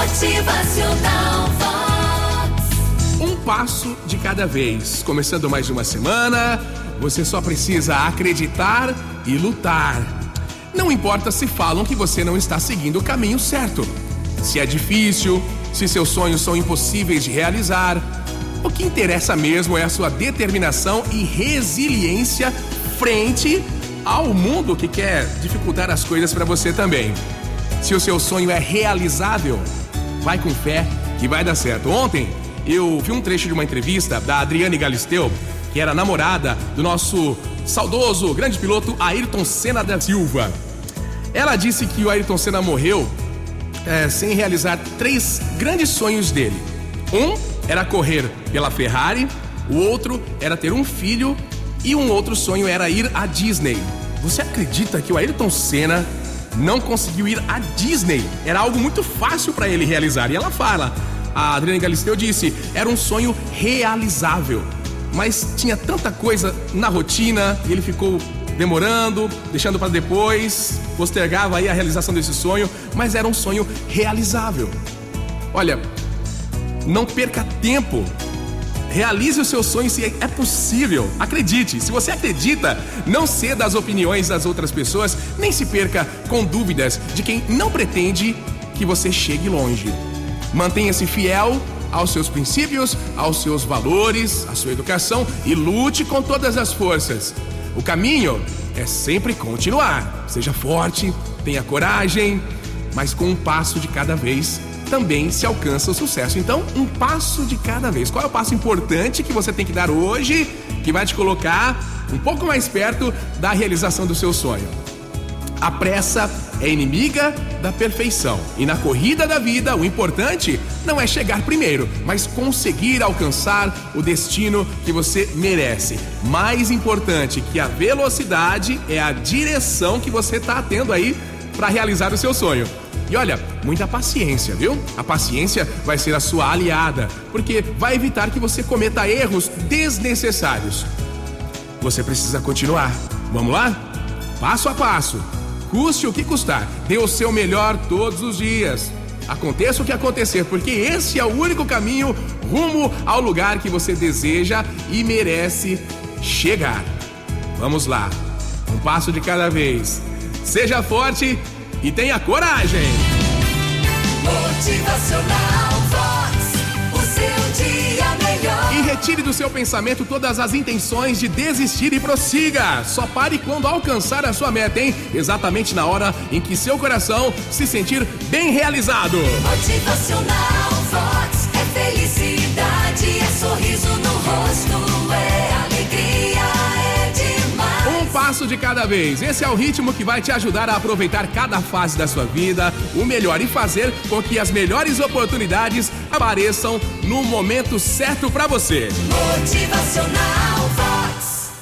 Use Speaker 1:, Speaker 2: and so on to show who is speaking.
Speaker 1: Motivacional Vox.
Speaker 2: Um passo de cada vez. Começando mais uma semana, você só precisa acreditar e lutar. Não importa se falam que você não está seguindo o caminho certo. Se é difícil, se seus sonhos são impossíveis de realizar. O que interessa mesmo é a sua determinação e resiliência frente ao mundo que quer dificultar as coisas para você também. Se o seu sonho é realizável, vai com fé que vai dar certo. Ontem eu vi um trecho de uma entrevista da Adriane Galisteu, que era namorada do nosso saudoso grande piloto Ayrton Senna da Silva. Ela disse que o Ayrton Senna morreu é, sem realizar três grandes sonhos dele. Um era correr pela Ferrari, o outro era ter um filho e um outro sonho era ir à Disney. Você acredita que o Ayrton Senna não conseguiu ir à Disney? Era algo muito fácil para ele realizar. E ela fala, a Adriana Galisteu disse, era um sonho realizável. Mas tinha tanta coisa na rotina ele ficou demorando, deixando para depois, postergava aí a realização desse sonho, mas era um sonho realizável. Olha, não perca tempo. Realize o seu sonho se é possível. Acredite. Se você acredita, não ceda às opiniões das outras pessoas, nem se perca com dúvidas de quem não pretende que você chegue longe. Mantenha-se fiel aos seus princípios, aos seus valores, à sua educação e lute com todas as forças. O caminho é sempre continuar. Seja forte, tenha coragem, mas com um passo de cada vez também se alcança o sucesso. Então, um passo de cada vez. Qual é o passo importante que você tem que dar hoje que vai te colocar um pouco mais perto da realização do seu sonho? A pressa é inimiga da perfeição. E na corrida da vida, o importante não é chegar primeiro, mas conseguir alcançar o destino que você merece. Mais importante que a velocidade é a direção que você está tendo aí para realizar o seu sonho. E olha, muita paciência, viu? A paciência vai ser a sua aliada, porque vai evitar que você cometa erros desnecessários. Você precisa continuar. Vamos lá? Passo a passo. Custe o que custar. Dê o seu melhor todos os dias. Aconteça o que acontecer, porque esse é o único caminho rumo ao lugar que você deseja e merece chegar. Vamos lá. Um passo de cada vez. Seja forte e tenha coragem.
Speaker 1: Motivacional Vox. O seu dia melhor.
Speaker 2: E retire do seu pensamento todas as intenções de desistir e prossiga. Só pare quando alcançar a sua meta, hein? Exatamente na hora em que seu coração se sentir bem realizado.
Speaker 1: Motivacional Vox. É felicidade, é
Speaker 2: passo de cada vez. Esse é o ritmo que vai te ajudar a aproveitar cada fase da sua vida, o melhor e fazer com que as melhores oportunidades apareçam no momento certo para você.
Speaker 1: Motivacional.